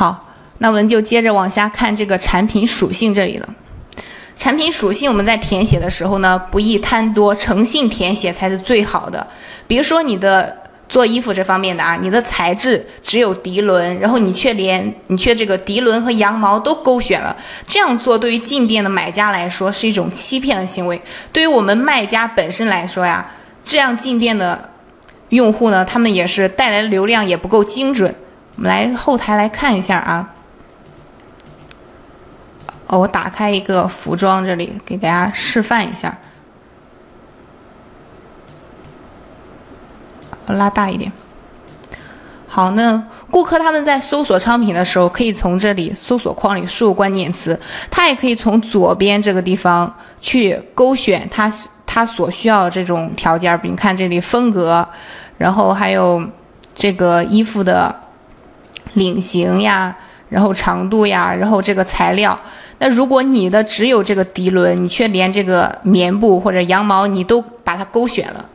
好，那我们就接着往下看这个产品属性这里了。产品属性我们在填写的时候呢，不宜贪多，诚信填写才是最好的。比如说你的做衣服这方面的啊，你的材质只有涤纶，然后你却连你却这个涤纶和羊毛都勾选了，这样做对于进店的买家来说是一种欺骗的行为。对于我们卖家本身来说呀，这样进店的用户呢，他们也是带来的流量也不够精准。我们来后台来看一下啊。哦，我打开一个服装，这里给大家示范一下。拉大一点。好，那顾客他们在搜索商品的时候，可以从这里搜索框里输入关键词，他也可以从左边这个地方去勾选他他所需要的这种条件，比如看这里风格，然后还有这个衣服的领型呀，然后长度呀，然后这个材料。那如果你的只有这个涤纶，你却连这个棉布或者羊毛你都把它勾选了，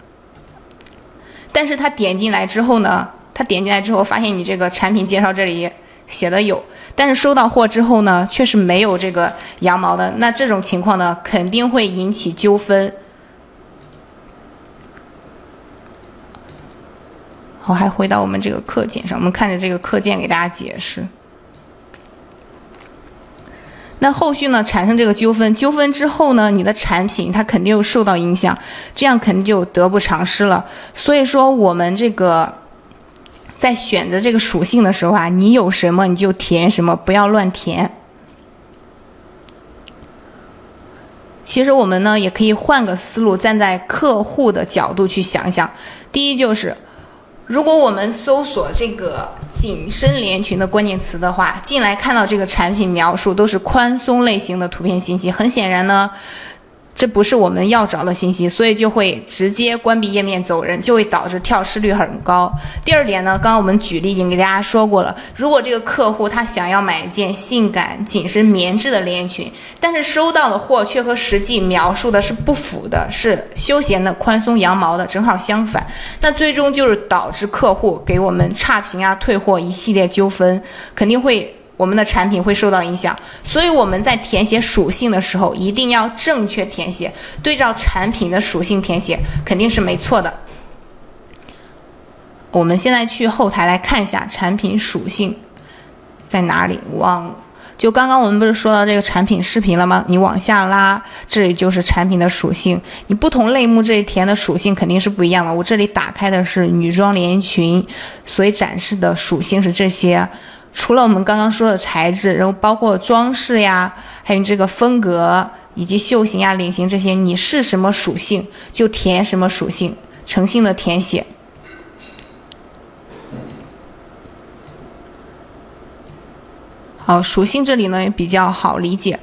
但是他点进来之后呢，他点进来之后发现你这个产品介绍这里写的有，但是收到货之后呢，却是没有这个羊毛的，那这种情况呢，肯定会引起纠纷。我，还回到我们这个课件上，我们看着这个课件给大家解释。那后续呢，产生这个纠纷，纠纷之后呢，你的产品它肯定又受到影响，这样肯定就得不偿失了。所以说，我们这个在选择这个属性的时候啊，你有什么你就填什么，不要乱填。其实我们呢，也可以换个思路，站在客户的角度去想想。第一就是。如果我们搜索这个紧身连裙的关键词的话，进来看到这个产品描述都是宽松类型的图片信息，很显然呢。这不是我们要找的信息，所以就会直接关闭页面走人，就会导致跳失率很高。第二点呢，刚刚我们举例已经给大家说过了，如果这个客户他想要买一件性感紧身棉质的连衣裙，但是收到的货却和实际描述的是不符的，是休闲的宽松羊毛的，正好相反，那最终就是导致客户给我们差评啊、退货一系列纠纷，肯定会。我们的产品会受到影响，所以我们在填写属性的时候一定要正确填写，对照产品的属性填写肯定是没错的。我们现在去后台来看一下产品属性在哪里。往就刚刚我们不是说到这个产品视频了吗？你往下拉，这里就是产品的属性。你不同类目这里填的属性肯定是不一样的。我这里打开的是女装连衣裙，所以展示的属性是这些。除了我们刚刚说的材质，然后包括装饰呀，还有这个风格以及袖型呀、领型这些，你是什么属性就填什么属性，诚信的填写。好，属性这里呢也比较好理解。